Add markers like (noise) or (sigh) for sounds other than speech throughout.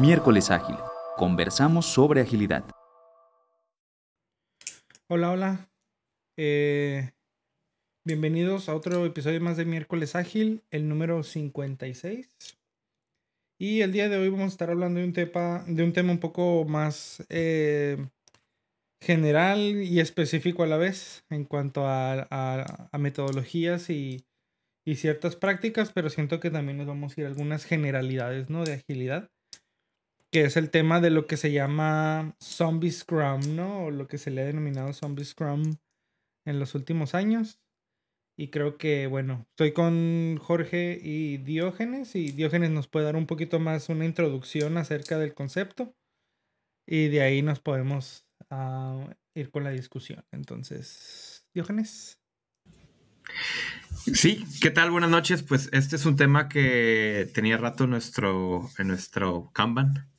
Miércoles Ágil. Conversamos sobre agilidad. Hola, hola. Eh, bienvenidos a otro episodio más de Miércoles Ágil, el número 56. Y el día de hoy vamos a estar hablando de un tema, de un tema un poco más eh, general y específico a la vez en cuanto a, metodologías y, ciertas prácticas, pero siento que también nos vamos a ir a algunas generalidades ¿no? de agilidad que es el tema de lo que se llama Zombie Scrum, ¿no? O lo que se le ha denominado Zombie Scrum en los últimos años. Y creo que, bueno, estoy con Jorge y Diógenes y Diógenes nos puede dar un poquito más una introducción acerca del concepto y de ahí nos podemos uh, ir con la discusión. Entonces, Diógenes. Sí, ¿qué tal? Buenas noches. Pues este es un tema que tenía rato nuestro, en nuestro Kanban.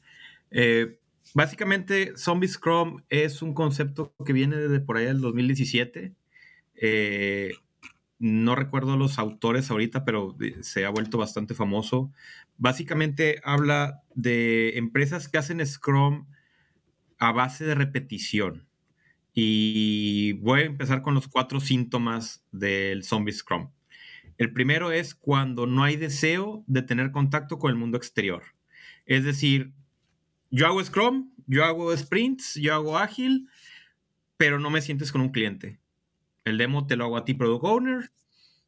Eh, básicamente, Zombie Scrum es un concepto que viene desde por ahí del 2017. Eh, no recuerdo los autores ahorita, pero se ha vuelto bastante famoso. Básicamente habla de empresas que hacen Scrum a base de repetición. Y voy a empezar con los cuatro síntomas del Zombie Scrum. El primero es cuando no hay deseo de tener contacto con el mundo exterior. Es decir, yo hago Scrum, yo hago sprints, yo hago ágil, pero no me sientes con un cliente. El demo te lo hago a ti, Product Owner.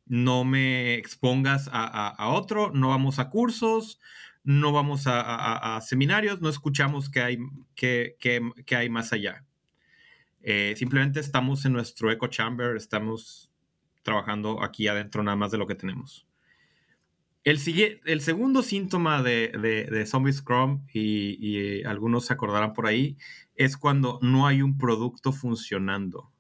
No me expongas a, otro, no vamos a cursos, no vamos a, seminarios, no escuchamos qué hay, hay más allá. Eh, simplemente estamos en nuestro echo chamber, estamos trabajando aquí adentro nada más de lo que tenemos. El, el segundo síntoma de, de, Zombie Scrum, y, algunos se acordarán por ahí, es cuando no hay un producto funcionando.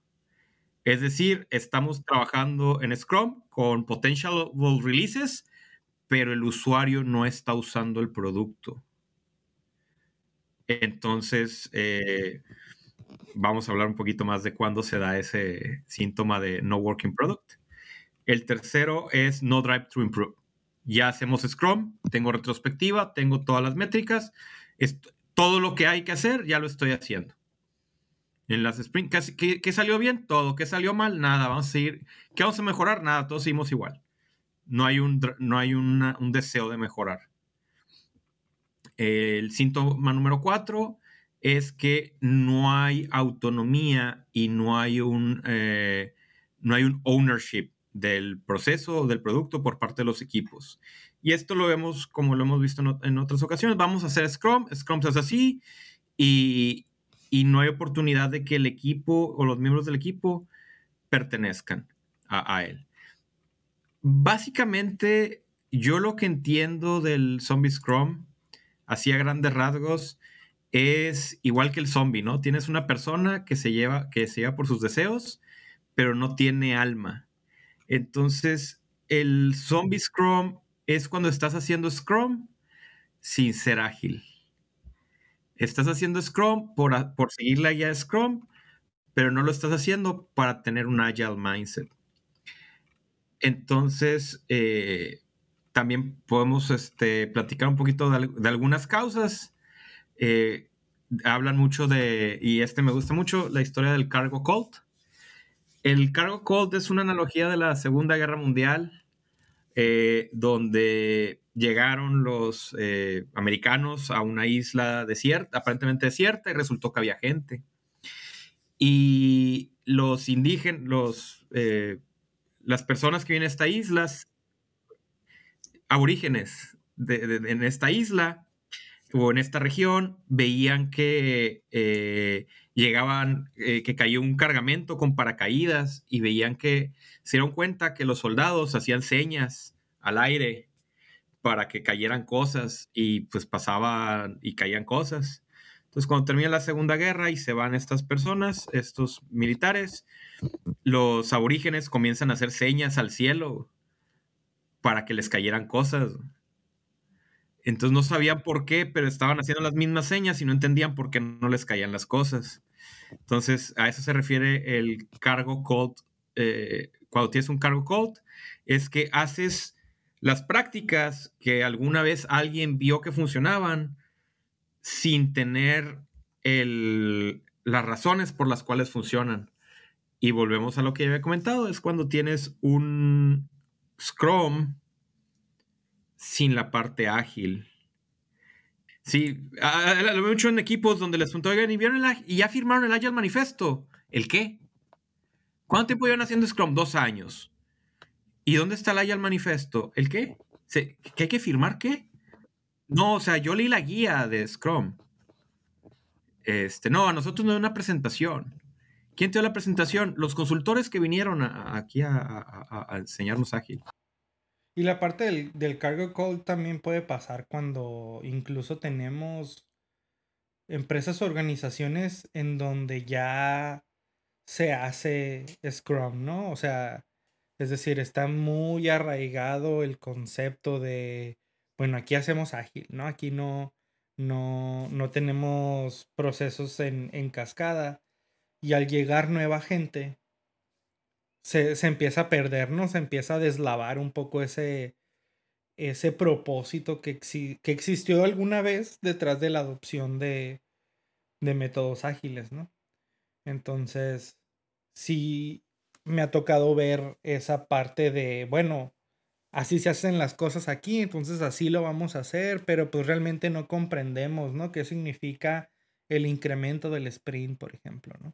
Es decir, estamos trabajando en Scrum con potential releases, pero el usuario no está usando el producto. Entonces, eh, vamos a hablar un poquito más de cuándo se da ese síntoma de no working product. El tercero es no drive to improve ya hacemos Scrum, tengo retrospectiva, tengo todas las métricas, todo lo que hay que hacer ya lo estoy haciendo. En las sprints, ¿qué, salió bien? Todo. ¿Qué salió mal? Nada. Vamos a seguir. ¿Qué vamos a mejorar? Nada. Todos seguimos igual. No hay un, no hay un deseo de mejorar. El síntoma número cuatro es que no hay autonomía y no hay un, eh, no hay un ownership del proceso o del producto por parte de los equipos. Y esto lo vemos como lo hemos visto en, otras ocasiones. Vamos a hacer Scrum, Scrum se hace así y, no hay oportunidad de que el equipo o los miembros del equipo pertenezcan a, él. Básicamente, yo lo que entiendo del zombie Scrum, así a grandes rasgos, es igual que el zombie, ¿no? Tienes una persona que se lleva, que se lleva por sus deseos, pero no tiene alma entonces, el zombie Scrum es cuando estás haciendo Scrum sin ser ágil. Estás haciendo Scrum por, por seguir la guía de Scrum, pero no lo estás haciendo para tener un agile mindset. Entonces, eh, también podemos este, platicar un poquito de, algunas causas. Eh, hablan mucho de, y este me gusta mucho, la historia del cargo cult. El cargo cold es una analogía de la Segunda Guerra Mundial, eh, donde llegaron los eh, americanos a una isla desierta, aparentemente desierta, y resultó que había gente. Y los indígenas, los, eh, las personas que vienen a esta isla, aborígenes en esta isla o en esta región, veían que llegaban, eh, que cayó un cargamento con paracaídas y veían que se dieron cuenta que los soldados hacían señas al aire para que cayeran cosas y pues pasaban y caían cosas. Entonces cuando termina la Segunda Guerra y se van estas personas, estos militares, los aborígenes comienzan a hacer señas al cielo para que les cayeran cosas. Entonces no sabían por qué, pero estaban haciendo las mismas señas y no entendían por qué no les caían las cosas. Entonces a eso se refiere el cargo cold. Eh, cuando tienes un cargo cold, es que haces las prácticas que alguna vez alguien vio que funcionaban, sin tener las razones por las cuales funcionan. Y volvemos a lo que ya había comentado, es cuando tienes un Scrum sin la parte ágil. Sí, lo veo mucho en equipos donde les pregunto, oigan, ¿y, y ya firmaron el Agile Manifesto? ¿El qué? ¿Cuánto tiempo llevan haciendo Scrum? Dos años. ¿Y dónde está el Agile Manifesto? ¿El qué? ¿Qué hay que firmar qué? No, o sea, yo leí la guía de Scrum. Este, no, a nosotros no hay una presentación. ¿Quién te dio la presentación? Los consultores que vinieron aquí a, enseñarnos ágil. Y la parte del, del, cargo call también puede pasar cuando incluso tenemos empresas o organizaciones en donde ya se hace Scrum, ¿no? O sea, es decir, está muy arraigado el concepto de, bueno, aquí hacemos ágil, ¿no? Aquí no, no, no tenemos procesos en, en cascada y al llegar nueva gente, se, empieza a perder, ¿no? Se empieza a deslavar un poco ese, ese propósito que, que existió alguna vez detrás de la adopción de, de métodos ágiles, ¿no? Entonces, sí me ha tocado ver esa parte de, bueno, así se hacen las cosas aquí, entonces así lo vamos a hacer, pero pues realmente no comprendemos, ¿no? ¿Qué significa el incremento del sprint, por ejemplo, ¿no?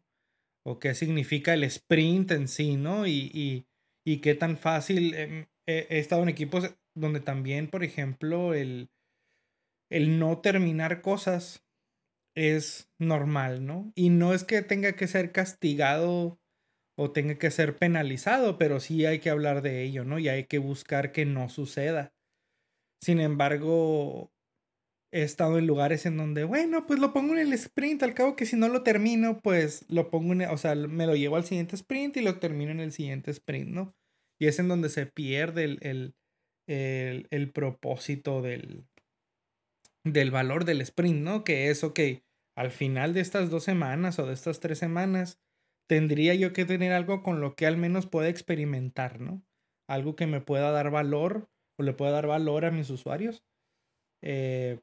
O qué significa el sprint en sí, ¿no? Y, y, qué tan fácil. Em, he, estado en equipos donde también, por ejemplo, el, el no terminar cosas es normal, ¿no? Y no es que tenga que ser castigado o tenga que ser penalizado, pero sí hay que hablar de ello, ¿no? Y hay que buscar que no suceda. Sin embargo, he estado en lugares en donde, bueno, pues lo pongo en el sprint, al cabo que si no lo termino, pues lo pongo en, o sea, me lo llevo al siguiente sprint y lo termino en el siguiente sprint, ¿no? Y es en donde se pierde el, el, el, propósito del, del valor del sprint, ¿no? Que es, ok, al final de estas dos semanas o de estas tres semanas, tendría yo que tener algo con lo que al menos pueda experimentar, ¿no? Algo que me pueda dar valor o le pueda dar valor a mis usuarios. Eh,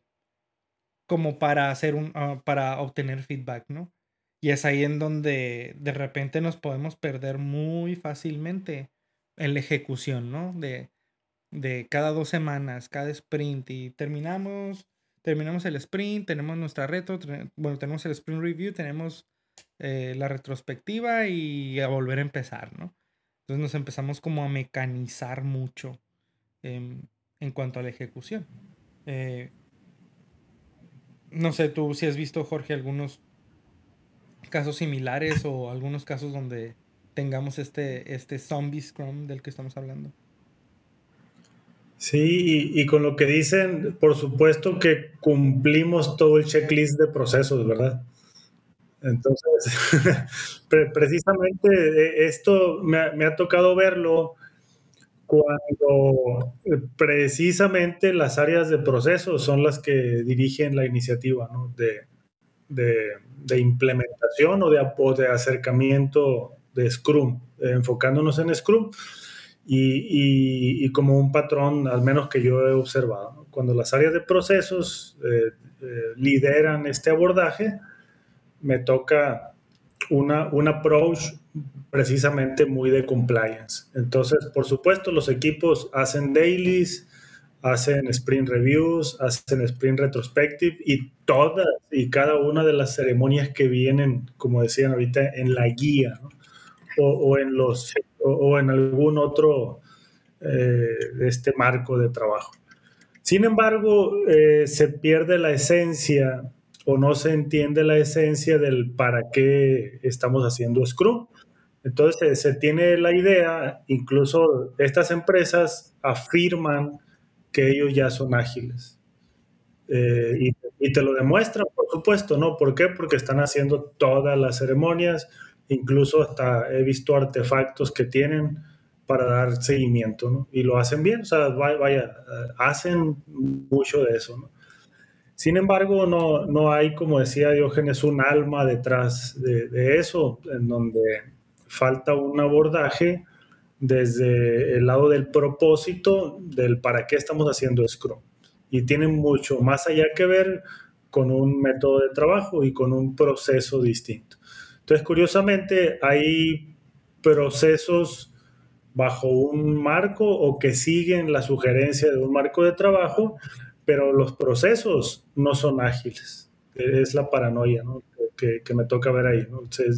como para hacer un ah, para obtener feedback, ¿no? Y es ahí en donde de repente nos podemos perder muy fácilmente en la ejecución, ¿no? De, de cada dos semanas, cada sprint y terminamos, terminamos el sprint, tenemos nuestra retro, bueno, tenemos el sprint review, tenemos eh, la retrospectiva y a volver a empezar, ¿no? Entonces nos empezamos como a mecanizar mucho en, cuanto a la ejecución. Eh, no sé, tú si has visto, Jorge, algunos casos similares o algunos casos donde tengamos este, este zombie scrum del que estamos hablando. Sí, y, con lo que dicen, por supuesto que cumplimos todo el checklist de procesos, ¿verdad? Entonces, (laughs) precisamente eh, esto me, ha tocado verlo cuando eh, precisamente las áreas de proceso son las que dirigen la iniciativa de, implementación o de, de acercamiento de Scrum, eh, enfocándonos en Scrum y, como un patrón, al menos que yo he observado. Cuando las áreas de procesos lideran este abordaje, me toca una, un approach precisamente muy de compliance. Entonces, por supuesto, los equipos hacen dailies, hacen sprint reviews, hacen sprint retrospective y todas y cada una de las ceremonias que vienen, como decían ahorita, en la guía o, en los o, en algún otro eh, este marco de trabajo. Sin embargo, eh, se pierde la esencia o no se entiende la esencia del para qué estamos haciendo Scrum. Entonces se tiene la idea, incluso estas empresas afirman que ellos ya son ágiles. Eh, y, te lo demuestran, por supuesto, ¿no? ¿Por qué? Porque están haciendo todas las ceremonias, incluso hasta he visto artefactos que tienen para dar seguimiento, ¿no? Y lo hacen bien, o sea, vaya, hacen mucho de eso, ¿no? Sin embargo, no, no hay, como decía Diógenes, un alma detrás de, eso, en donde falta un abordaje desde el lado del propósito, del para qué estamos haciendo Scrum. Y tiene mucho más allá que ver con un método de trabajo y con un proceso distinto. Entonces, curiosamente, hay procesos bajo un marco o que siguen la sugerencia de un marco de trabajo, pero los procesos no son ágiles. Es la paranoia que, me toca ver ahí.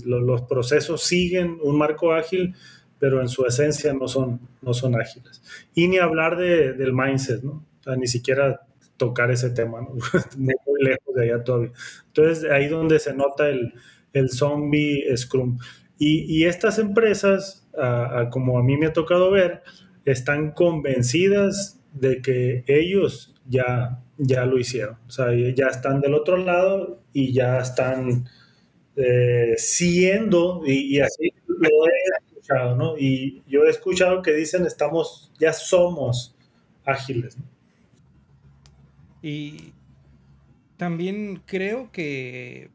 los, procesos siguen un marco ágil, pero en su esencia no son, no son ágiles. Y ni hablar del mindset, ¿no? ni siquiera tocar ese tema, ¿no? (laughs) muy lejos de allá todavía. Entonces, ahí donde se nota el, el zombie Scrum. Y, estas empresas, como a mí me ha tocado ver, están convencidas de que ellos ya, ya lo hicieron. O sea, ya están del otro lado y ya están eh, siendo, y, así lo he escuchado, ¿no? Y yo he escuchado que dicen, estamos, ya somos ágiles. Y también creo que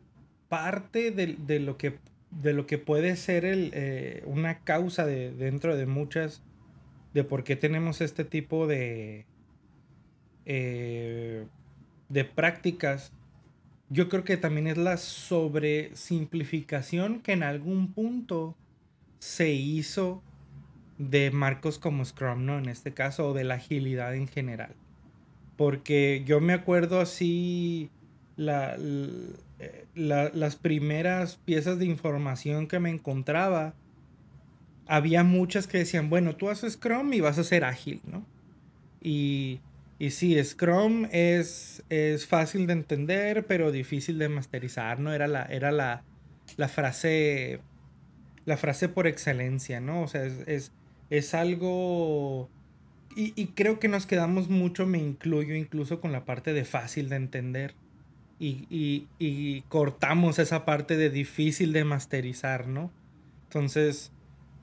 parte de lo que de lo que puede ser el, eh, una causa de, dentro de muchas de por qué tenemos este tipo de eh, de prácticas yo creo que también es la sobresimplificación que en algún punto se hizo de marcos como Scrum, ¿no? En este caso, o de la agilidad en general. Porque yo me acuerdo así la, eh, las primeras piezas de información que me encontraba, había muchas que decían, bueno, tú haces Scrum y vas a ser ágil, ¿no? Y, y sí, Scrum es, es fácil de entender, pero difícil de masterizar, ¿no? Era la, era la, la frase, la frase por excelencia, ¿no? O sea, es, es, algo... Y, y creo que nos quedamos mucho, me incluyo incluso con la parte de fácil de entender y, cortamos esa parte de difícil de masterizar, ¿no? Entonces,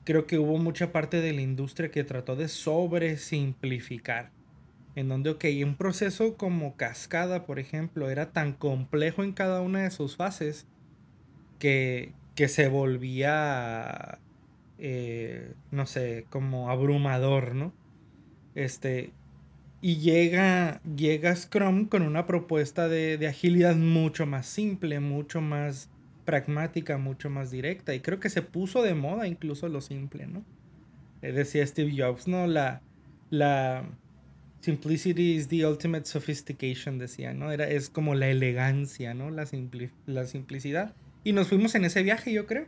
creo que hubo mucha parte de la industria que trató de sobresimplificar. En donde, ok, un proceso como cascada, por ejemplo, era tan complejo en cada una de sus fases que, que se volvía, eh, no sé, como abrumador, ¿no? Este, y llega, llega Scrum con una propuesta de, agilidad mucho más simple, mucho más pragmática, mucho más directa. Y creo que se puso de moda incluso lo simple, ¿no? Eh, decía Steve Jobs, ¿no? La, la simplicity is the ultimate sophistication, decía, ¿no? Era, es como la elegancia, ¿no? La, la simplicidad. Y nos fuimos en ese viaje, yo creo.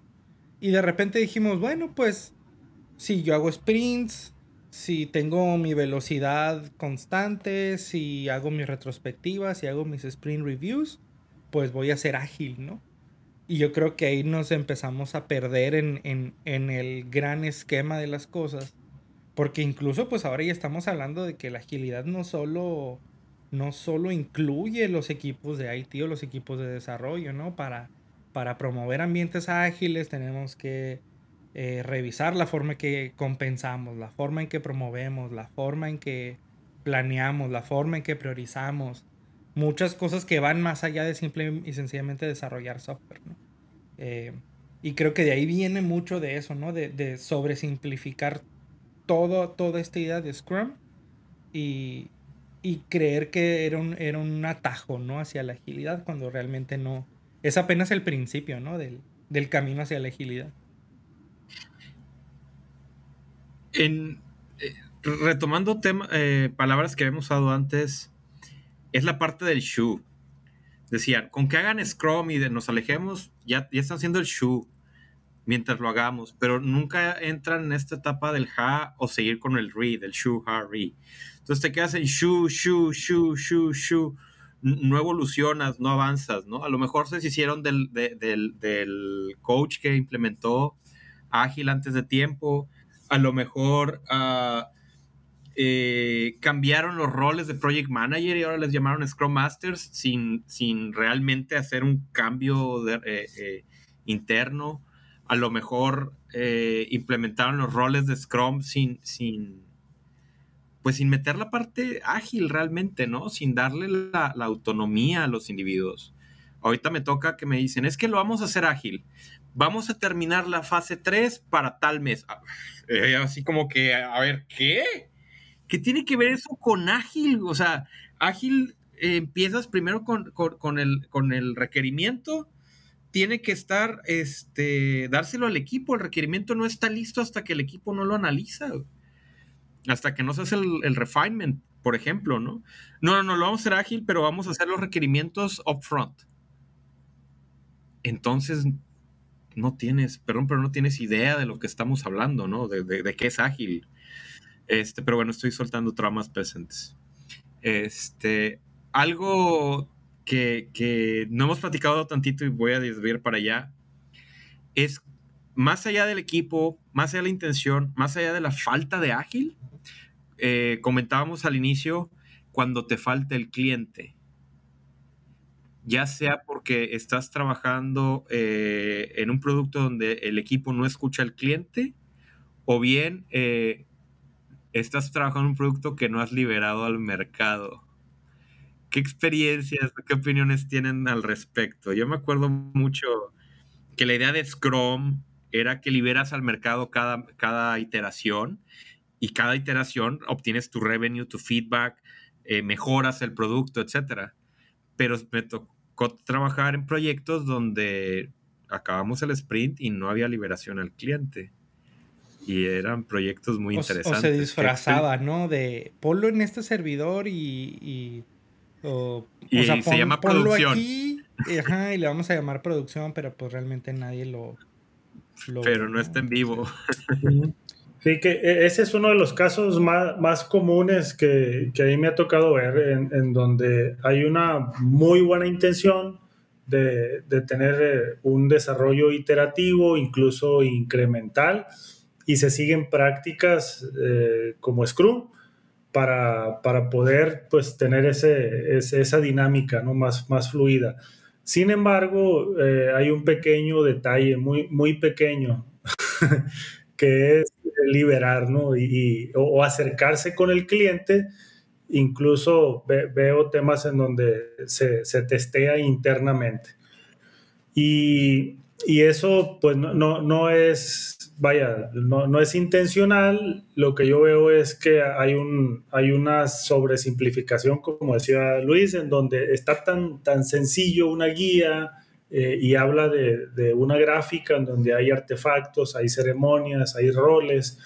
Y de repente dijimos, bueno, pues si yo hago sprints, si tengo mi velocidad constante, si hago mis retrospectivas, si hago mis sprint reviews, pues voy a ser ágil, ¿no? Y yo creo que ahí nos empezamos a perder en, en, el gran esquema de las cosas. Porque incluso pues ahora ya estamos hablando de que la agilidad no solo, no solo incluye los equipos de IT o los equipos de desarrollo, ¿no? Para, para promover ambientes ágiles tenemos que eh, revisar la forma en que compensamos, la forma en que promovemos, la forma en que planeamos, la forma en que priorizamos. Muchas cosas que van más allá de simple y sencillamente desarrollar software. Eh, y creo que de ahí viene mucho de eso, ¿no? De, de sobresimplificar todo, toda esta idea de Scrum y, creer que era un, era un atajo, ¿no? Hacia la agilidad, cuando realmente no. Es apenas el principio, ¿no? Del, del camino hacia la agilidad. En, eh, retomando eh, palabras que habíamos usado antes, es la parte del shoe. Decían, con que hagan Scrum y nos alejemos, ya, ya están haciendo el shoe mientras lo hagamos, pero nunca entran en esta etapa del ha o seguir con el re, del shoe, ha, re. Entonces te quedas en shoe, shoe, shoe, shoe, shoe. No evolucionas, no avanzas, ¿no? A lo mejor se hicieron del, del, del coach que implementó ágil antes de tiempo, a lo mejor ah, eh, cambiaron los roles de Project Manager y ahora les llamaron Scrum Masters sin, sin realmente hacer un cambio eh, eh, interno. A lo mejor implementaron los roles de Scrum sin, sin, pues sin meter la parte ágil realmente, ¿no? Sin darle la, la autonomía a los individuos. Ahorita me toca que me dicen, es que lo vamos a hacer ágil vamos a terminar la fase 3 para tal mes. Ah, así como que, a ver, ¿qué? ¿Qué tiene que ver eso con ágil? O sea, ágil empiezas primero con, con, el, con el requerimiento, tiene que estar, este, dárselo al equipo. El requerimiento no está listo hasta que el equipo no lo analiza. Hasta que no se hace el, refinement, por ejemplo, ¿no? No, no, no, lo vamos a hacer ágil, pero vamos a hacer los requerimientos upfront. Entonces, no tienes, perdón, pero no tienes idea de lo que estamos hablando, ¿no? De, de, qué es ágil. Este, pero bueno, estoy soltando tramas presentes. Este, algo que, no hemos platicado tantito y voy a desviar para allá es más allá del equipo, más allá de la intención, más allá de la falta de ágil, eh, comentábamos al inicio cuando te falta el cliente ya sea porque estás trabajando eh, en un producto donde el equipo no escucha al cliente, o bien eh, estás trabajando en un producto que no has liberado al mercado. ¿Qué experiencias, qué opiniones tienen al respecto? Yo me acuerdo mucho que la idea de Scrum era que liberas al mercado cada, cada iteración y cada iteración obtienes tu revenue, tu feedback, eh, mejoras el producto, etcétera pero me tocó trabajar en proyectos donde acabamos el sprint y no había liberación al cliente. Y eran proyectos muy interesantes. O se disfrazaba, ¿no? De ponlo en este servidor y. y o, se llama producción. Aquí, y le vamos a llamar producción, pero pues realmente nadie lo. pero no está en vivo. Sí, que e, ese es uno de los casos más, más comunes que, que, a mí me ha tocado ver, en, en donde hay una muy buena intención de, de, tener eh, un desarrollo iterativo, incluso incremental, y se siguen prácticas eh, como Scrum para, para, poder pues, tener ese, esa dinámica ¿no? más, más fluida. Sin embargo, eh, hay un pequeño detalle, muy, muy pequeño, (laughs) que es liberar, ¿no? Y, o, acercarse con el cliente. Incluso veo temas en donde se, se testea internamente. Y, y, eso, pues, no, no, no es, vaya, no, no, es intencional. Lo que yo veo es que hay, un, hay una sobresimplificación, como decía Luis, en donde está tan, tan sencillo una guía, eh, y habla de, una gráfica en donde hay artefactos, hay ceremonias, hay roles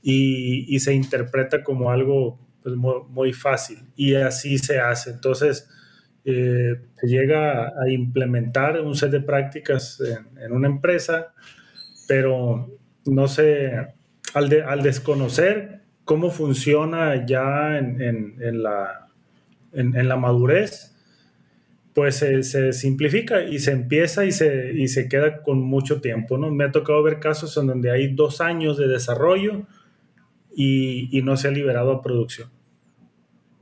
y, se interpreta como algo pues, muy, fácil y así se hace. Entonces, eh, se llega a implementar un set de prácticas en, una empresa, pero no sé, al, al desconocer cómo funciona ya en, la, en la madurez, pues se, simplifica y se empieza y se, y se queda con mucho tiempo, ¿no? Me ha tocado ver casos en donde hay dos años de desarrollo y, no se ha liberado a producción.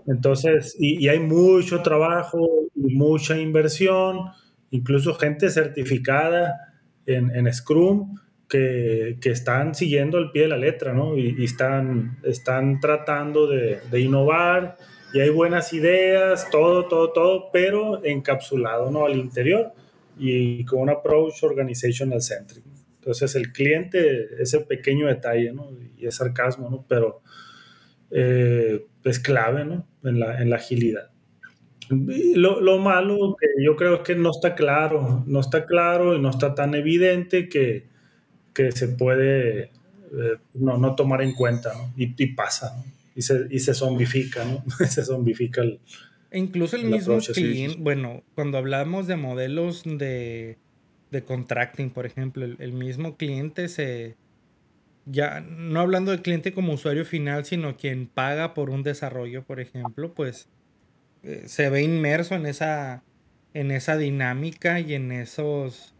Entonces, y, hay mucho trabajo y mucha inversión, incluso gente certificada en, Scrum que, están siguiendo el pie de la letra, ¿no? Y, están, están tratando de, de innovar y hay buenas ideas, todo, todo, todo, pero encapsulado ¿no? al interior y con un approach organizational centric. Entonces el cliente, ese pequeño detalle, ¿no? y es sarcasmo, ¿no? pero eh, es clave ¿no? en, la, en la agilidad. Lo, lo, malo que yo creo es que no está claro, no está claro y no está tan evidente que, que se puede eh, no, no, tomar en cuenta ¿no? y, y, pasa. ¿no? y se, y se zombifica, ¿no? (laughs) se zombifica el... E incluso el, mismo cliente, bueno, cuando hablamos de modelos de, de contracting, por ejemplo, el, mismo cliente se... Ya, no hablando del cliente como usuario final, sino quien paga por un desarrollo, por ejemplo, pues eh, se ve inmerso en esa, en esa dinámica y en esos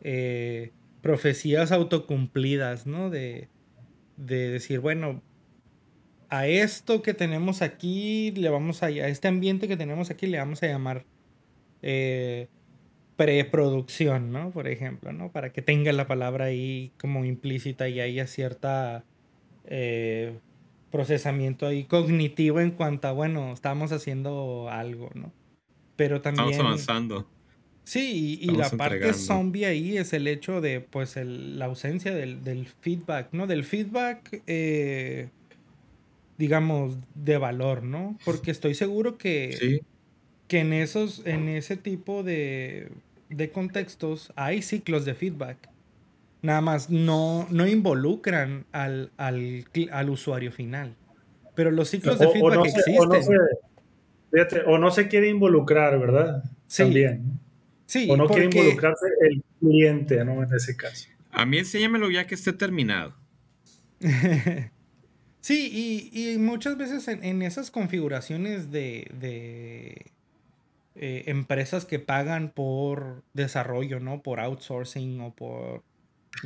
eh, profecías autocumplidas, ¿no? De, de decir, bueno, a esto que tenemos aquí, le vamos a, a este ambiente que tenemos aquí, le vamos a llamar eh, preproducción, ¿no? Por ejemplo, ¿no? Para que tenga la palabra ahí como implícita y haya cierta eh, procesamiento ahí cognitivo en cuanto a, bueno, estamos haciendo algo, ¿no? Pero también... Estamos avanzando. Sí, y, la parte zombie ahí es el hecho de, pues, la ausencia del, del, feedback, ¿no? Del feedback... Eh, digamos, de valor, ¿no? Porque estoy seguro que que en esos, en ese tipo de, de contextos hay ciclos de feedback. Nada más no, no involucran al, al, al usuario final. Pero los ciclos de feedback existen. O no, se, fíjate, o no se quiere involucrar, ¿verdad? Sí. También. Sí, o no porque- quiere involucrarse el cliente, ¿no? En ese caso. A mí enséñamelo ya que esté terminado. (laughs) Sí, y, y muchas veces en, en esas configuraciones de, de eh, empresas que pagan por desarrollo, ¿no? Por outsourcing o por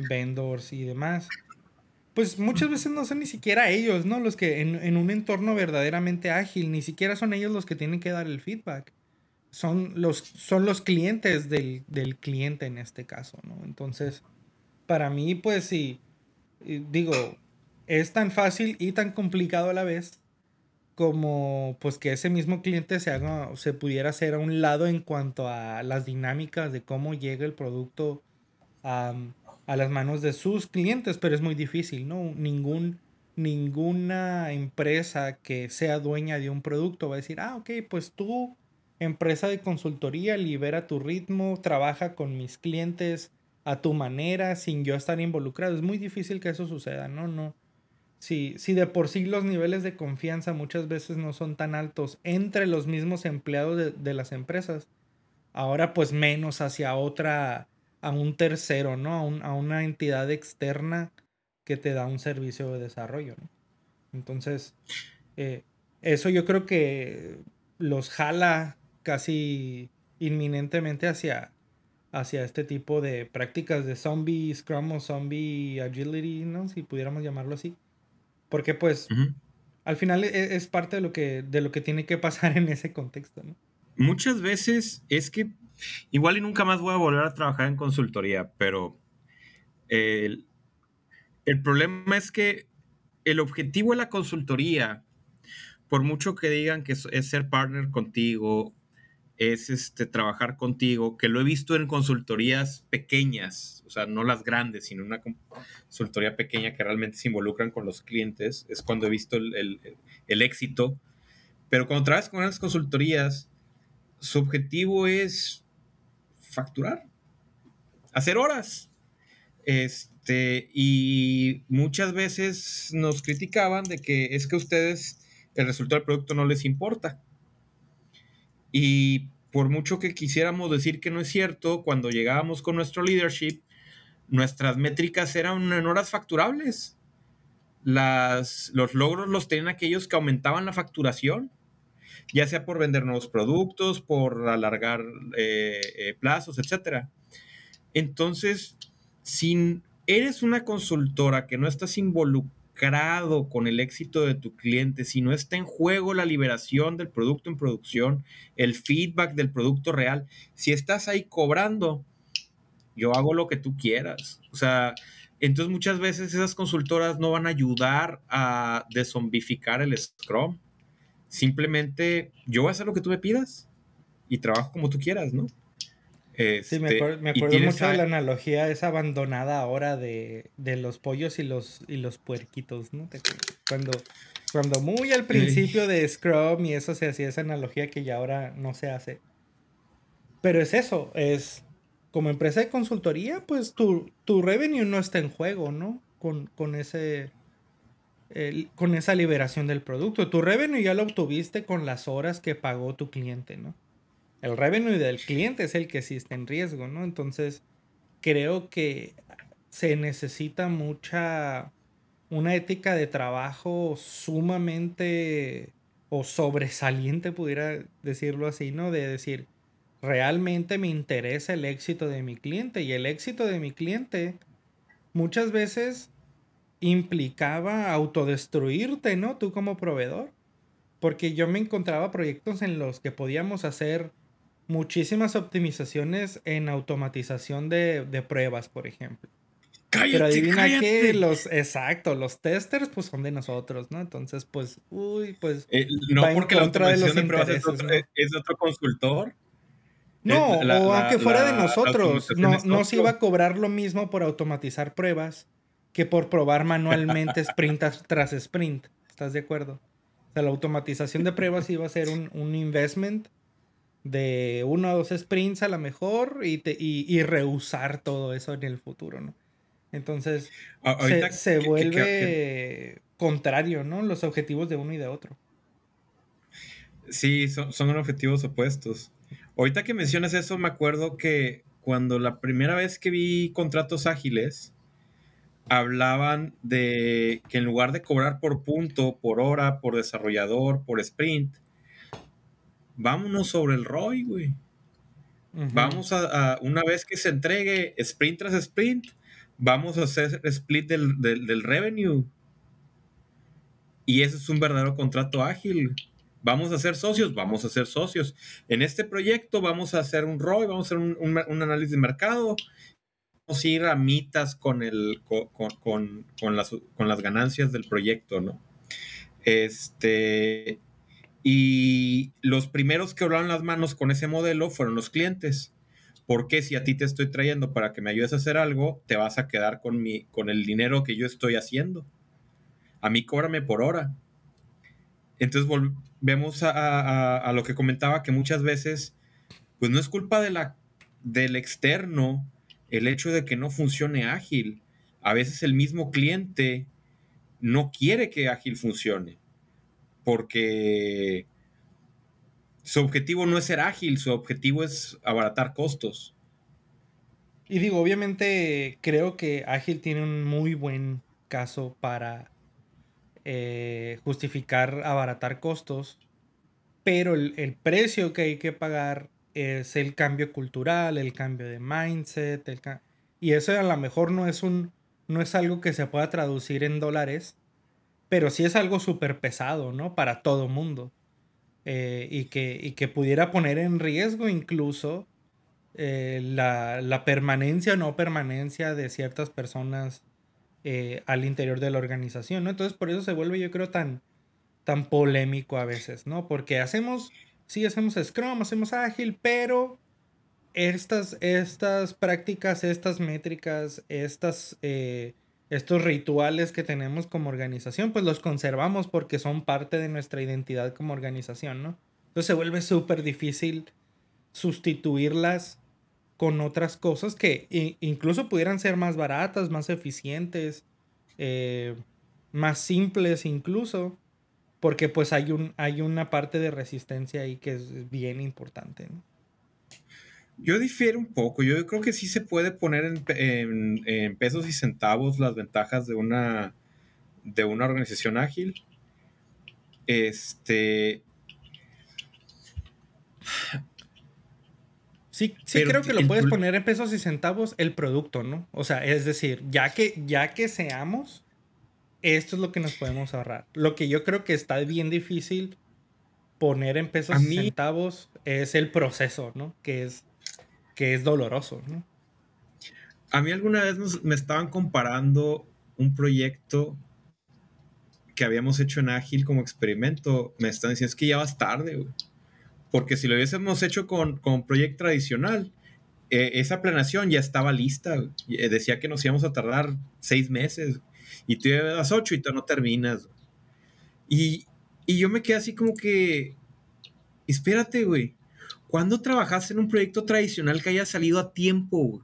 vendors y demás. Pues muchas veces no son ni siquiera ellos, ¿no? Los que en, en un entorno verdaderamente ágil, ni siquiera son ellos los que tienen que dar el feedback. Son los, son los clientes del, del cliente en este caso, ¿no? Entonces, para mí, pues sí, digo, es tan fácil y tan complicado a la vez como pues que ese mismo cliente se haga se pudiera hacer a un lado en cuanto a las dinámicas de cómo llega el producto a, a las manos de sus clientes, pero es muy difícil, ¿no? Ningún ninguna empresa que sea dueña de un producto va a decir, "Ah, ok, pues tú empresa de consultoría libera tu ritmo, trabaja con mis clientes a tu manera sin yo estar involucrado." Es muy difícil que eso suceda, ¿no? No si, si de por sí los niveles de confianza muchas veces no son tan altos entre los mismos empleados de, de las empresas, ahora pues menos hacia otra, a un tercero, ¿no? A, un- a una entidad externa que te da un servicio de desarrollo, ¿no? Entonces, eh, eso yo creo que los jala casi inminentemente hacia, hacia este tipo de prácticas de zombie Scrum o zombie agility, ¿no? Si pudiéramos llamarlo así. Porque pues al final e- es parte de lo que, de lo que tiene que pasar en ese contexto, ¿no? Muchas veces es que igual y nunca más voy a volver a trabajar en consultoría, pero el, el problema es que el objetivo de la consultoría, por mucho que digan que es, es ser partner contigo, es este, trabajar contigo, que lo he visto en consultorías pequeñas, o sea, no las grandes, sino una consultoría pequeña que realmente se involucran con los clientes, es cuando he visto el, el- éxito. Pero cuando trabajas con las consultorías, su objetivo es facturar, hacer horas. Este, y muchas veces nos criticaban de que es que ustedes el resultado del producto no les importa. Y por mucho que quisiéramos decir que no es cierto, cuando llegábamos con nuestro leadership, nuestras métricas eran en horas facturables. Las, los logros los tenían aquellos que aumentaban la facturación, ya sea por vender nuevos productos, por alargar eh, eh, plazos, etc. Entonces, si eres una consultora que no estás involucrado con el éxito de tu cliente, si no está en juego la liberación del producto en producción, el feedback del producto real, si estás ahí cobrando, yo hago lo que tú quieras. O sea, entonces muchas veces esas consultoras no van a ayudar a deszombificar el Scrum. Simplemente yo voy a hacer lo que tú me pidas y trabajo como tú quieras, ¿no? Sí, me Este, acuerdo, me acuerdo mucho de la analogía esa abandonada ahora de, de los pollos y los, y los puerquitos, ¿no? Cuando, cuando muy al principio de Scrum y eso se hacía esa analogía que ya ahora no se hace. Pero es eso, es como empresa de consultoría, pues tu, tu revenue no está en juego, ¿no? Con, con ese el- con esa liberación del producto. Tu revenue ya lo obtuviste con las horas que pagó tu cliente, ¿no? El revenue del cliente es el que sí está en riesgo, ¿no? Entonces, creo que se necesita mucha, una ética de trabajo sumamente o sobresaliente, pudiera decirlo así, ¿no? De decir, realmente me interesa el éxito de mi cliente y el éxito de mi cliente muchas veces implicaba autodestruirte, ¿no? Tú como proveedor. Porque yo me encontraba proyectos en los que podíamos hacer muchísimas optimizaciones en automatización de, de pruebas, por ejemplo. ¡Cállate, Pero adivina cállate! que los, exacto, los testers pues son de nosotros, ¿no? Entonces, pues, uy, pues... Eh, no va en porque la contra de los automatización de pruebas es otro, ¿no? es otro consultor. No, la- o la- aunque fuera la- de la nosotros, automatización no, no se iba a cobrar lo mismo por automatizar pruebas que por probar manualmente sprint tras- tras sprint. ¿Estás de acuerdo? O sea, la automatización de pruebas iba a ser un, un investment de uno o dos sprints a lo mejor y, te, y, rehusar todo eso en el futuro, ¿no? Entonces se, vuelve contrario, ¿no? Los objetivos de uno y de otro. Sí, son, son objetivos opuestos. Ahorita que mencionas eso, me acuerdo que cuando la primera vez que vi contratos ágiles, hablaban de que en lugar de cobrar por punto, por hora, por desarrollador, por sprint, vámonos sobre el ROI, güey. Vamos a, una vez que se entregue sprint tras sprint, vamos a hacer split del, del revenue. Y ese es un verdadero contrato ágil. Vamos a ser socios, vamos a ser socios. En este proyecto vamos a hacer un ROI, vamos a hacer un, análisis de mercado. Vamos a ir a mitas con, el, con, las, con las ganancias del proyecto, ¿no? Este, y los primeros que hablaron las manos con ese modelo fueron los clientes. Porque si a ti te estoy trayendo para que me ayudes a hacer algo, te vas a quedar con, mi, con el dinero que yo estoy haciendo. A mí cóbrame por hora. Entonces volvemos a, lo que comentaba, que muchas veces, pues no es culpa de la, del externo el hecho de que no funcione ágil. A veces el mismo cliente no quiere que ágil funcione, porque su objetivo no es ser ágil, su objetivo es abaratar costos. Y digo, obviamente creo que ágil tiene un muy buen caso para eh, justificar abaratar costos, pero el, precio que hay que pagar es el cambio cultural, el cambio de mindset, y eso a lo mejor no es un no es algo que se pueda traducir en dólares, pero sí es algo súper pesado, ¿no? Para todo mundo. Eh, y, que, que pudiera poner en riesgo incluso eh, la, la, permanencia o no permanencia de ciertas personas eh, al interior de la organización, ¿no? Entonces por eso se vuelve yo creo tan, tan polémico a veces, ¿no? Porque hacemos, sí hacemos Scrum, hacemos ágil, pero estas, estas prácticas, estas métricas, estas, estos rituales que tenemos como organización, pues los conservamos porque son parte de nuestra identidad como organización, ¿no? Entonces se vuelve súper difícil sustituirlas con otras cosas que incluso pudieran ser más baratas, más eficientes, eh, más simples incluso, porque pues hay, un, hay una parte de resistencia ahí que es bien importante. Yo difiero un poco, yo creo que sí se puede poner en, pesos y centavos las ventajas de una, de una organización ágil. Este, Sí, sí creo que lo puedes poner en pesos y centavos el producto, ¿no? O sea, es decir, ya que, ya que seamos, esto es lo que nos podemos ahorrar. Lo que yo creo que está bien difícil poner en pesos y centavos es el proceso, ¿no? Que es, que es doloroso, ¿no? A mí alguna vez me estaban comparando un proyecto que habíamos hecho en Ágil como experimento. Me están diciendo, es que ya vas tarde, güey. Porque si lo hubiésemos hecho con, con proyecto tradicional, eh, esa planeación ya estaba lista. Eh, decía que nos íbamos a tardar seis meses y tú llevas ocho y tú no terminas. Y, y yo me quedé así como que, espérate, güey. ¿Cuándo trabajaste en un proyecto tradicional que haya salido a tiempo?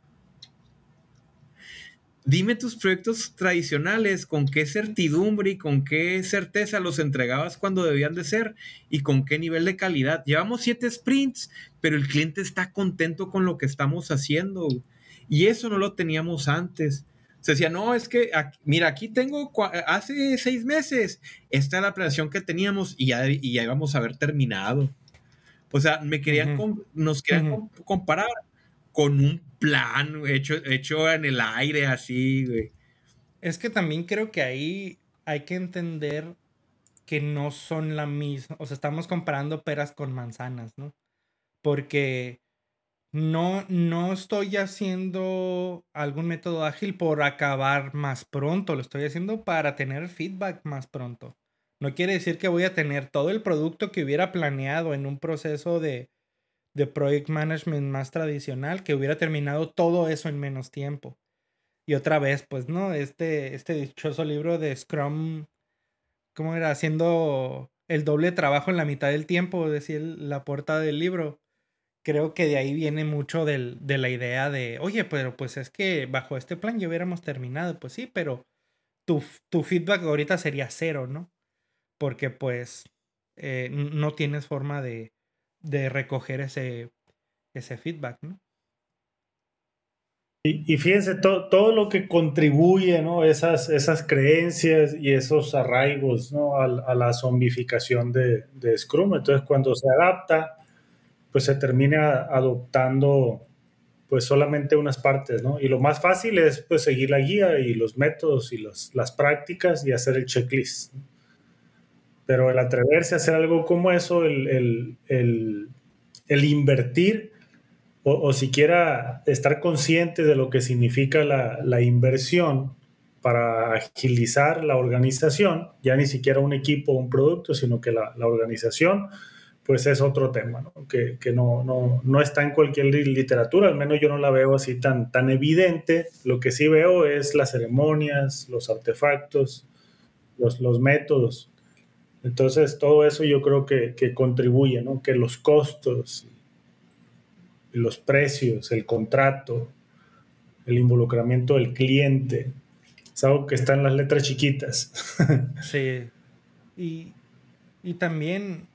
Dime tus proyectos tradicionales, con qué certidumbre y con qué certeza los entregabas cuando debían de ser y con qué nivel de calidad. Llevamos siete sprints, pero el cliente está contento con lo que estamos haciendo. Y eso no lo teníamos antes. Se decía, no, es que, mira, aquí tengo, hace seis meses, esta es la planeación que teníamos y ya, y ya íbamos a haber terminado. O sea, me querían, nos querían comparar con un plan hecho, hecho en el aire, así, güey. Es que también creo que ahí hay que entender que no son la misma. O sea, estamos comparando peras con manzanas, ¿no? Porque no, no estoy haciendo algún método ágil por acabar más pronto. Lo estoy haciendo para tener feedback más pronto. No quiere decir que voy a tener todo el producto que hubiera planeado en un proceso de de project management más tradicional que hubiera terminado todo eso en menos tiempo. Y otra vez, pues, ¿no? Este, este dichoso libro de Scrum, ¿cómo era? Haciendo el doble trabajo en la mitad del tiempo, decía la portada del libro. creo que de ahí viene mucho del, de la idea de, oye, pero pues es que bajo este plan ya hubiéramos terminado. Pues sí, pero tu, tu feedback ahorita sería cero, ¿no? Porque pues eh, no tienes forma de, de recoger ese, ese feedback, ¿no? Y, fíjense, todo lo que contribuye, ¿no? Esas, esas creencias y esos arraigos, ¿no? A, la zombificación de, de, Scrum. Entonces, cuando se adapta, pues se termina adoptando pues solamente unas partes, ¿no? Y lo más fácil es pues seguir la guía y los métodos y los, las prácticas y hacer el checklist. Pero el atreverse a hacer algo como eso, el, el, el, invertir o, siquiera estar consciente de lo que significa la, la, inversión para agilizar la organización, ya ni siquiera un equipo o un producto, sino que la, la organización, pues es otro tema, que, que no, no, no, está en cualquier literatura, al menos yo no la veo así tan, tan evidente. Lo que sí veo es las ceremonias, los artefactos, los, los métodos. Entonces, todo eso yo creo que, que contribuye, ¿no? que los costos los precios, el contrato, el involucramiento del cliente. Es algo que está en las letras chiquitas. (laughs) sí. Y, y también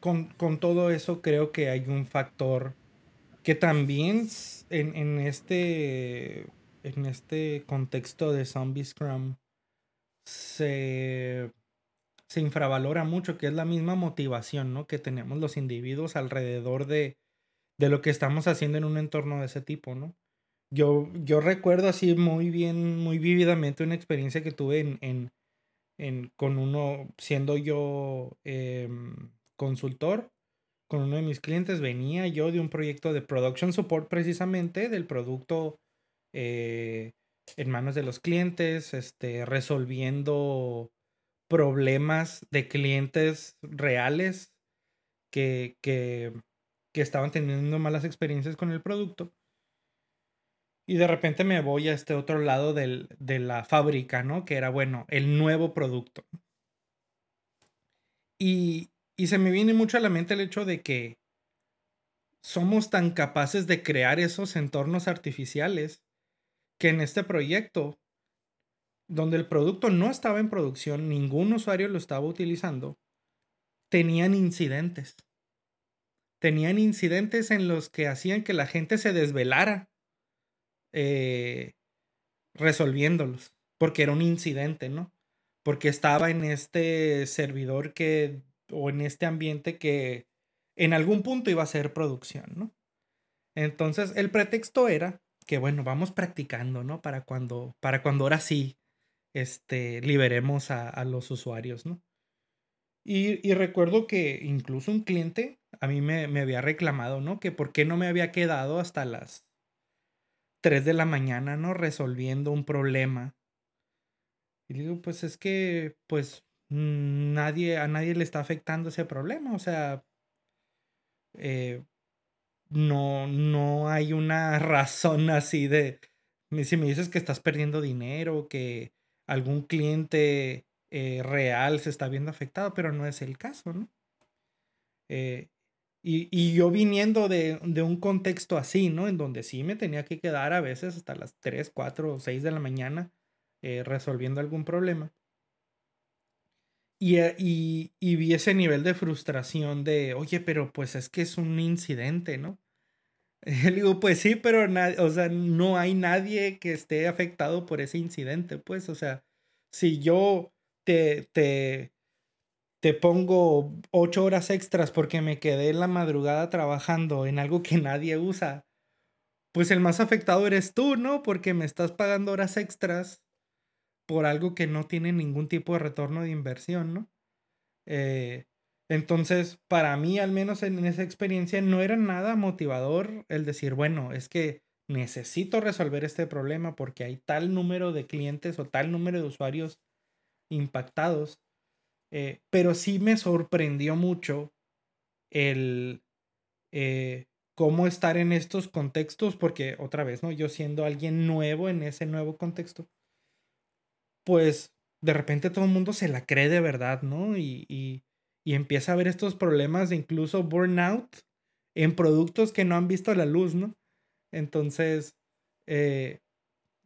con, con, todo eso creo que hay un factor que también en, en, este, en este contexto de Zombie Scrum se, se infravalora mucho, que es la misma motivación ¿no? que tenemos los individuos alrededor de, de lo que estamos haciendo en un entorno de ese tipo, ¿no? Yo, yo recuerdo así muy bien, muy vívidamente una experiencia que tuve en, en, en con uno, siendo yo em, consultor, con uno de mis clientes, venía yo de un proyecto de production support precisamente, del producto eh, en manos de los clientes, este, resolviendo problemas de clientes reales que, que que estaban teniendo malas experiencias con el producto. Y de repente me voy a este otro lado del, de la fábrica, ¿no? Que era, bueno, el nuevo producto. Y, y se me viene mucho a la mente el hecho de que somos tan capaces de crear esos entornos artificiales que en este proyecto, donde el producto no estaba en producción, ningún usuario lo estaba utilizando, tenían incidentes tenían incidentes en los que hacían que la gente se desvelara eh, resolviéndolos, porque era un incidente, ¿no? Porque estaba en este servidor que, o en este ambiente que en algún punto iba a ser producción, ¿no? Entonces, el pretexto era que, bueno, vamos practicando, ¿no? Para cuando, para cuando ahora sí, este, liberemos a, a los usuarios, ¿no? Y, y, recuerdo que incluso un cliente a mí me, me, había reclamado, ¿no? Que por qué no me había quedado hasta las 3 de la mañana, ¿no? Resolviendo un problema. Y digo, pues es que, pues, nadie, a nadie le está afectando ese problema. O sea, eh, no, no hay una (laughs) razón así de, si me dices que estás perdiendo dinero, que algún cliente eh, real se está viendo afectado, pero no es el caso, ¿no? Eh, y, yo viniendo de, un contexto así, ¿no? En donde sí me tenía que quedar a veces hasta las 3, 4 o 6 de la mañana eh, resolviendo algún problema. Y, y, vi ese nivel de frustración de, oye, pero pues es que es un incidente, ¿no? (laughs) Y digo, pues sí, pero o sea, no hay nadie que esté afectado por ese incidente, pues, o sea, si yo te, te, te pongo ocho horas extras porque me quedé en la madrugada trabajando en algo que nadie usa, pues el más afectado eres tú, ¿no? Porque me estás pagando horas extras por algo que no tiene ningún tipo de retorno de inversión, ¿no? Eh, entonces, para mí, al menos en esa experiencia, no era nada motivador el decir, bueno, es que necesito resolver este problema porque hay tal número de clientes o tal número de usuarios impactados. Eh, pero sí me sorprendió mucho el eh, cómo estar en estos contextos, porque otra vez, ¿no? Yo siendo alguien nuevo en ese nuevo contexto, pues de repente todo el mundo se la cree de verdad, ¿no? Y, y, y empieza a ver estos problemas de incluso burnout en productos que no han visto la luz, ¿no? Entonces, eh,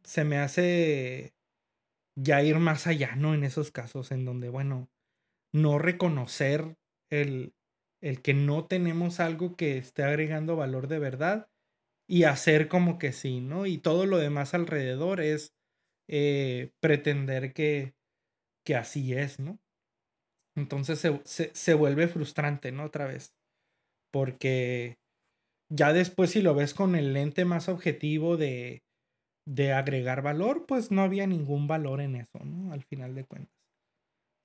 se me hace ya ir más allá, ¿no? En esos casos en donde, bueno, no reconocer el, el que no tenemos algo que esté agregando valor de verdad y hacer como que sí, ¿no? Y todo lo demás alrededor es eh, pretender que, que así es, ¿no? Entonces se, se, vuelve frustrante, ¿no? Otra vez. Porque ya después si lo ves con el lente más objetivo de, de agregar valor, pues no había ningún valor en eso, ¿no? Al final de cuentas.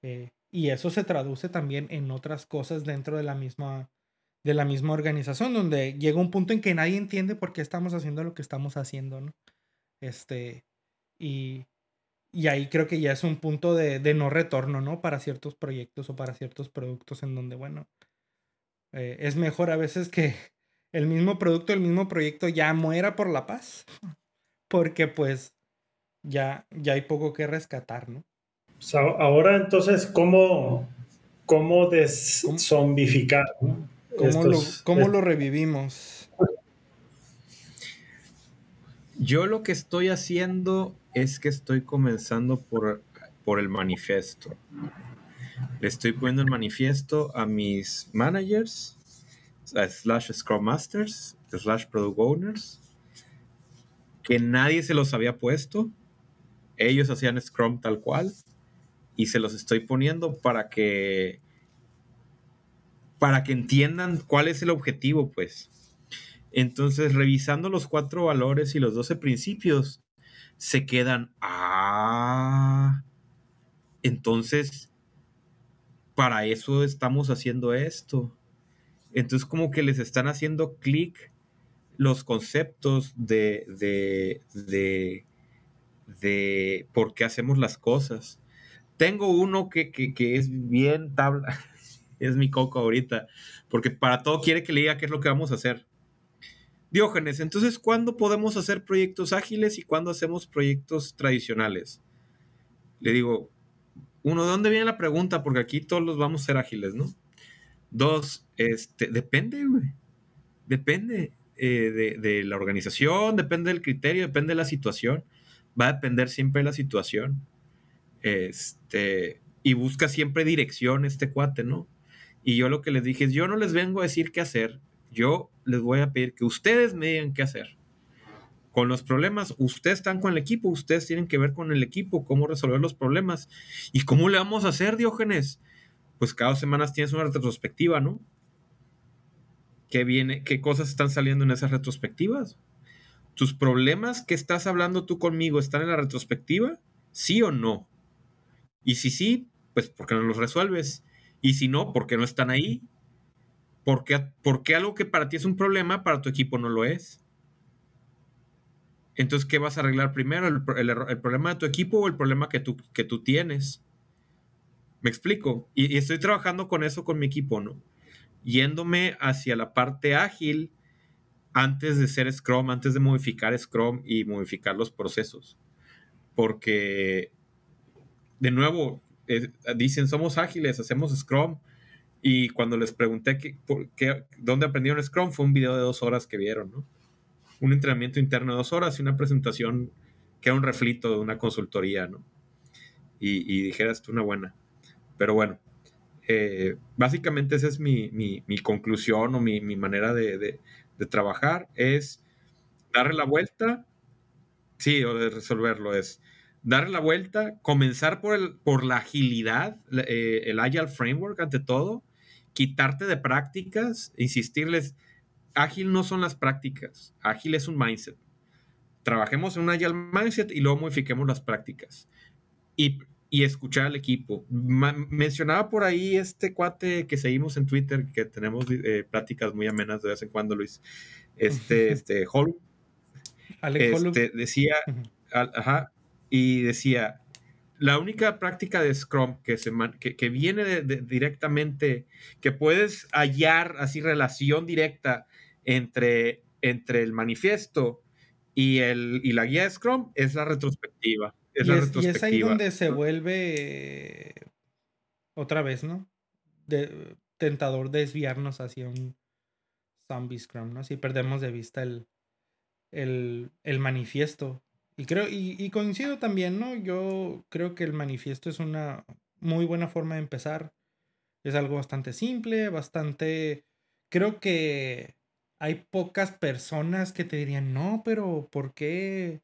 Eh, y eso se traduce también en otras cosas dentro de la misma de la misma organización, donde llega un punto en que nadie entiende por qué estamos haciendo lo que estamos haciendo, ¿no? Este, y, y ahí creo que ya es un punto de, de, no retorno, ¿no? Para ciertos proyectos o para ciertos productos en donde, bueno, eh, es mejor a veces que (laughs) el mismo producto, el mismo proyecto ya muera por la paz, (laughs) porque pues ya, ya hay poco que rescatar, ¿no? ahora entonces, ¿cómo, cómo deszombificar? ¿Cómo, lo, revivimos? Yo lo que estoy haciendo es que estoy comenzando por, por el manifiesto. Le estoy poniendo el manifiesto a mis managers, slash Scrum Masters, slash Product Owners, que nadie se los había puesto. Ellos hacían Scrum tal cual y se los estoy poniendo para que para que entiendan cuál es el objetivo, pues. Entonces, revisando los cuatro valores y los doce principios, se quedan, ah, entonces, para eso estamos haciendo esto. Entonces, como que les están haciendo clic los conceptos de, de, de, de por qué hacemos las cosas. Tengo uno que, que es bien tabla (laughs) es mi coco ahorita, porque para todo quiere que le diga qué es lo que vamos a hacer. Diógenes, entonces, ¿cuándo podemos hacer proyectos ágiles y cuándo hacemos proyectos tradicionales? Le digo, uno, ¿de dónde viene la pregunta? Porque aquí todos los vamos a ser ágiles, ¿no? Dos, este, depende, güey. Depende eh, de, de, la organización, depende del criterio, depende de la situación. Va a depender siempre de la situación. Este, y busca siempre dirección este cuate, ¿no? Y yo lo que les dije es, yo no les vengo a decir qué hacer, yo les voy a pedir que ustedes me digan qué hacer. Con los problemas, ustedes están con el equipo, ustedes tienen que ver con el equipo, cómo resolver los problemas. ¿Y cómo le vamos a hacer, Diógenes? Pues cada dos semanas tienes una retrospectiva, ¿no? ¿Qué viene? ¿Qué cosas están saliendo en esas retrospectivas? ¿Tus problemas que estás hablando tú conmigo están en la retrospectiva? ¿Sí o no? Y si sí, pues porque no los resuelves. Y si no, ¿por qué no están ahí? ¿Por qué, algo que para ti es un problema, para tu equipo no lo es? Entonces, ¿qué vas a arreglar primero? ¿El, problema de tu equipo o el problema que tú, que tú tienes? Me explico. Y, estoy trabajando con eso con mi equipo, ¿no? Yéndome hacia la parte ágil antes de ser Scrum, antes de modificar Scrum y modificar los procesos. Porque, de nuevo, dicen somos ágiles, hacemos Scrum. Y cuando les pregunté qué, qué, dónde aprendieron Scrum, fue un video de dos horas que vieron, ¿no? Un entrenamiento interno de dos horas y una presentación que era un reflito de una consultoría, ¿no? Y, y dijeras tú una buena. Pero bueno, eh, básicamente esa es mi, mi, conclusión o mi, mi manera de, de, de, trabajar, es darle la vuelta, sí, o de resolverlo, es darle la vuelta, comenzar por, el, por la agilidad, eh, el Agile Framework ante todo, quitarte de prácticas, insistirles, ágil no son las prácticas, ágil es un mindset. Trabajemos en un Agile Mindset y luego modifiquemos las prácticas. Y, y escuchar al equipo. mencionaba por ahí este cuate que seguimos en Twitter, que tenemos eh, pláticas muy amenas de vez en cuando, Luis. Este, (laughs) este, Holm. este, decía, ajá, y decía, la única práctica de Scrum que, se que, viene directamente, que puedes hallar así relación directa entre, entre el manifiesto y, el, y la guía de Scrum es la retrospectiva. Es y, la es, retrospectiva. y es ahí donde se vuelve otra vez, ¿no? De, tentador desviarnos hacia un Zombie Scrum, ¿no? Si perdemos de vista el, el, el manifiesto. Y creo, y, y, coincido también, ¿no? Yo creo que el manifiesto es una muy buena forma de empezar. Es algo bastante simple, bastante. Creo que hay pocas personas que te dirían, no, pero ¿por qué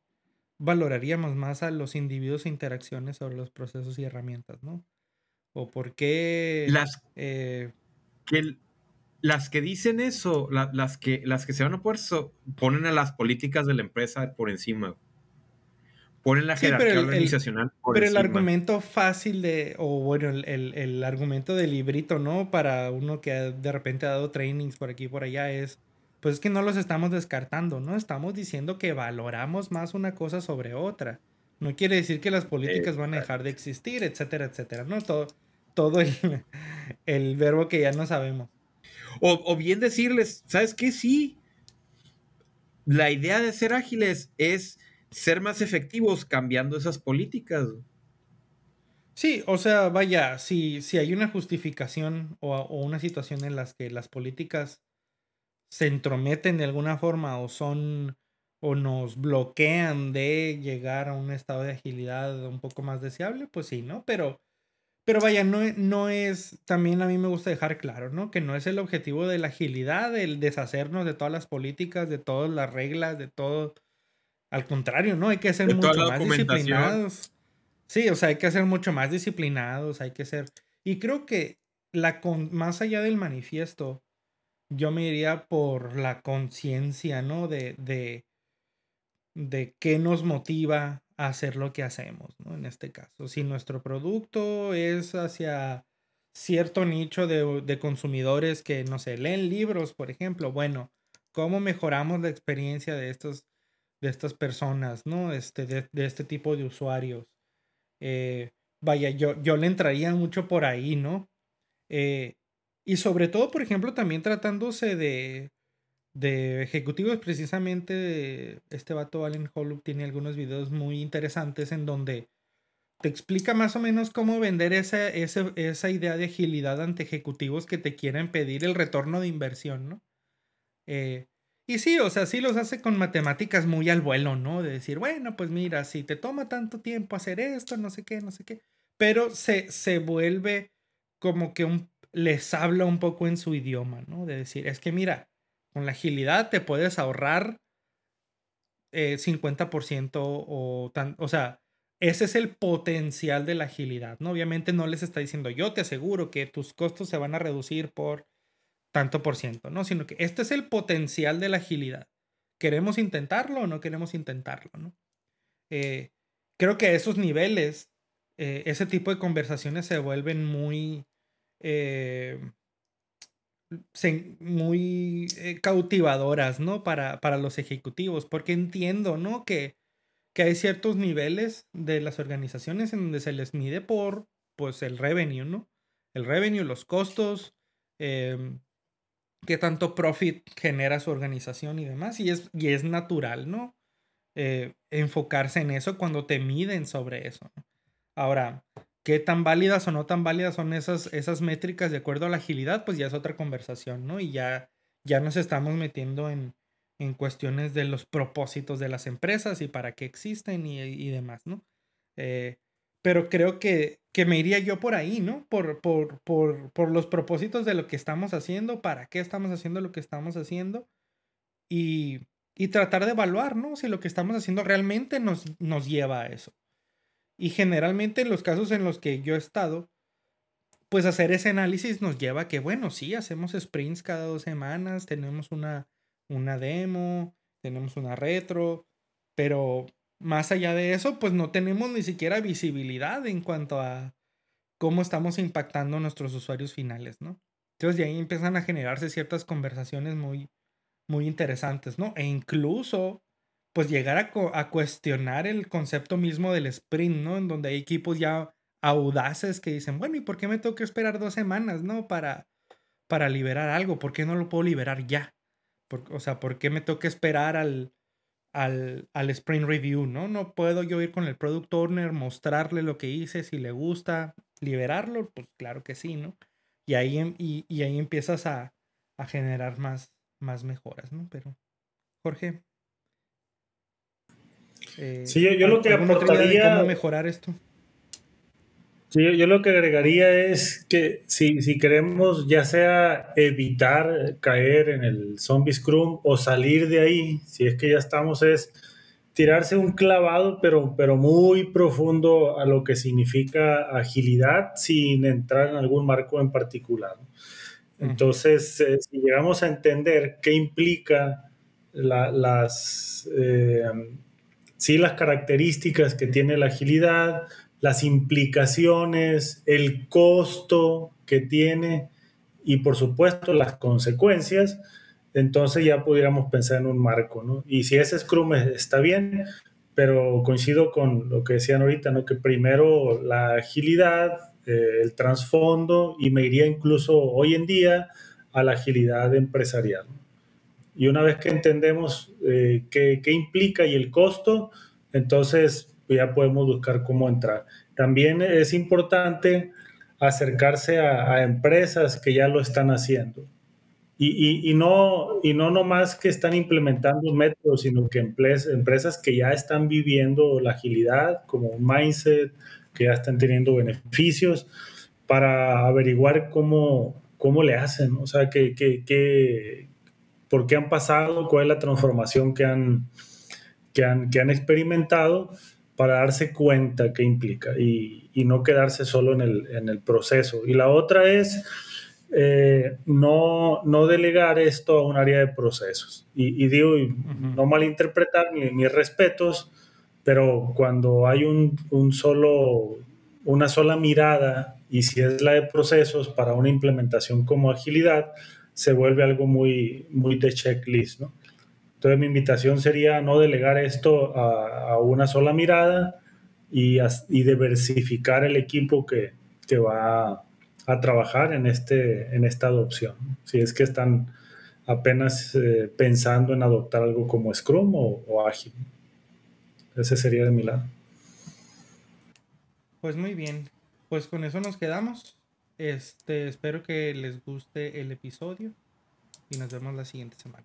valoraríamos más a los individuos e interacciones sobre los procesos y herramientas, ¿no? O por qué... Las, eh, que, las que dicen eso, las, que, las que se van a poner, ponen a las políticas de la empresa por encima. Ponen la jerarquía organizacional por Pero el argumento fácil de, o bueno, el, el, el, argumento del librito, ¿no? Para uno que de repente ha dado trainings por aquí y por allá es pues es que no los estamos descartando, ¿no? Estamos diciendo que valoramos más una cosa sobre otra. No quiere decir que las políticas van a dejar de existir, etcétera, etcétera, ¿no? Todo, todo el, (laughs) el verbo que ya no sabemos. O, bien decirles, ¿sabes qué? Sí, la idea de ser ágiles es ser más efectivos cambiando esas políticas. Sí, o sea, vaya, si, si hay una justificación o, una situación en las que las políticas se entrometen de alguna forma o son o nos bloquean de llegar a un estado de agilidad un poco más deseable, pues sí, ¿no? Pero, pero vaya, no, no es, también a mí me gusta dejar claro, ¿no? Que no es el objetivo de la agilidad el deshacernos de todas las políticas, de todas las reglas, de todo. Al contrario, ¿no? Hay que ser mucho más disciplinados. Sí, o sea, hay que ser mucho más disciplinados, hay que ser... Y creo que la con... más allá del manifiesto, yo me iría por la conciencia, ¿no? De, de, de qué nos motiva a hacer lo que hacemos, ¿no? En este caso, si nuestro producto es hacia cierto nicho de, de consumidores que, no sé, leen libros, por ejemplo, bueno, ¿cómo mejoramos la experiencia de estos, de estas personas, ¿no? Este, de, de este tipo de usuarios. Eh, vaya, yo, yo le entraría mucho por ahí, ¿no? Eh, y sobre todo, por ejemplo, también tratándose de, de ejecutivos, precisamente este vato Allen Holub tiene algunos videos muy interesantes en donde te explica más o menos cómo vender esa, esa, esa idea de agilidad ante ejecutivos que te quieren pedir el retorno de inversión, ¿no? Eh, y sí, o sea, sí los hace con matemáticas muy al vuelo, ¿no? De decir, bueno, pues mira, si te toma tanto tiempo hacer esto, no sé qué, no sé qué. Pero se, se vuelve como que un les habla un poco en su idioma, ¿no? De decir, es que mira, con la agilidad te puedes ahorrar 50% eh, o tan, o sea, ese es el potencial de la agilidad, ¿no? Obviamente no les está diciendo, yo te aseguro que tus costos se van a reducir por tanto por ciento, ¿no? Sino que este es el potencial de la agilidad. ¿Queremos intentarlo o no queremos intentarlo, ¿no? Eh, creo que a esos niveles, eh, ese tipo de conversaciones se vuelven muy, eh, muy eh, cautivadoras, ¿no? Para, para los ejecutivos, porque entiendo, ¿no? Que, que hay ciertos niveles de las organizaciones en donde se les mide por, pues, el revenue, ¿no? El revenue, los costos, eh, qué tanto profit genera su organización y demás, y es, y es natural, ¿no? enfocarse en eso cuando te miden sobre eso. Ahora, qué tan válidas o no tan válidas son esas, esas métricas de acuerdo a la agilidad, pues ya es otra conversación, ¿no? Y ya, ya nos estamos metiendo en, en cuestiones de los propósitos de las empresas y para qué existen y, y demás, ¿no? Eh, pero creo que, que, me iría yo por ahí, ¿no? Por, por, por, por, los propósitos de lo que estamos haciendo, para qué estamos haciendo lo que estamos haciendo y, y tratar de evaluar, ¿no? Si lo que estamos haciendo realmente nos, nos lleva a eso. Y generalmente en los casos en los que yo he estado, pues hacer ese análisis nos lleva a que, bueno, sí, hacemos sprints cada dos semanas, tenemos una, una demo, tenemos una retro, pero más allá de eso, pues no tenemos ni siquiera visibilidad en cuanto a cómo estamos impactando a nuestros usuarios finales, ¿no? Entonces de ahí empiezan a generarse ciertas conversaciones muy, muy interesantes, ¿no? E incluso pues llegar a, cuestionar el concepto mismo del sprint, ¿no? En donde hay equipos ya audaces que dicen, bueno, ¿y por qué me tengo que esperar dos semanas, ¿no? Para, para liberar algo, ¿por qué no lo puedo liberar ya? o sea, ¿por qué me tengo que esperar al, al, al, sprint review, ¿no? No puedo yo ir con el product owner, mostrarle lo que hice, si le gusta, liberarlo, pues claro que sí, ¿no? Y ahí, em, y, y ahí empiezas a, a generar más, más mejoras, ¿no? Pero, Jorge. Eh, sí, yo, lo que aportaría... cómo mejorar esto? Sí, yo, lo que agregaría es que si, si, queremos ya sea evitar caer en el zombie scrum o salir de ahí, si es que ya estamos, es tirarse un clavado, pero, pero muy profundo a lo que significa agilidad sin entrar en algún marco en particular. Entonces, eh, si llegamos a entender qué implica las, eh, sí, las características que tiene la agilidad, las implicaciones, el costo que tiene y por supuesto las consecuencias, entonces ya pudiéramos pensar en un marco, ¿no? Y si ese Scrum está bien, pero coincido con lo que decían ahorita, ¿no? Que primero la agilidad, eh, el trasfondo y me iría incluso hoy en día a la agilidad empresarial. Y una vez que entendemos eh, qué, qué implica y el costo, entonces ya podemos buscar cómo entrar. También es importante acercarse a, empresas que ya lo están haciendo. Y, y, no, y no nomás que están implementando métodos, sino que empresas que ya están viviendo la agilidad como un mindset, que ya están teniendo beneficios, para averiguar cómo, cómo le hacen, o sea, que, que, por qué han pasado, cuál es la transformación que han, que han, que han experimentado para darse cuenta qué implica y, y no quedarse solo en el, en el, proceso. Y la otra es eh, no, no, delegar esto a un área de procesos. Y, y digo, no malinterpretar ni mis respetos, pero cuando hay un, un, solo, una sola mirada y si es la de procesos para una implementación como agilidad, se vuelve algo muy, muy de checklist, ¿no? Entonces mi invitación sería no delegar esto a, una sola mirada y, diversificar el equipo que, va a, trabajar en, este, en esta adopción. Si es que están apenas eh, pensando en adoptar algo como Scrum o, o Ágil. Ese sería de mi lado. Pues muy bien. Pues con eso nos quedamos. Este, espero que les guste el episodio y nos vemos la siguiente semana.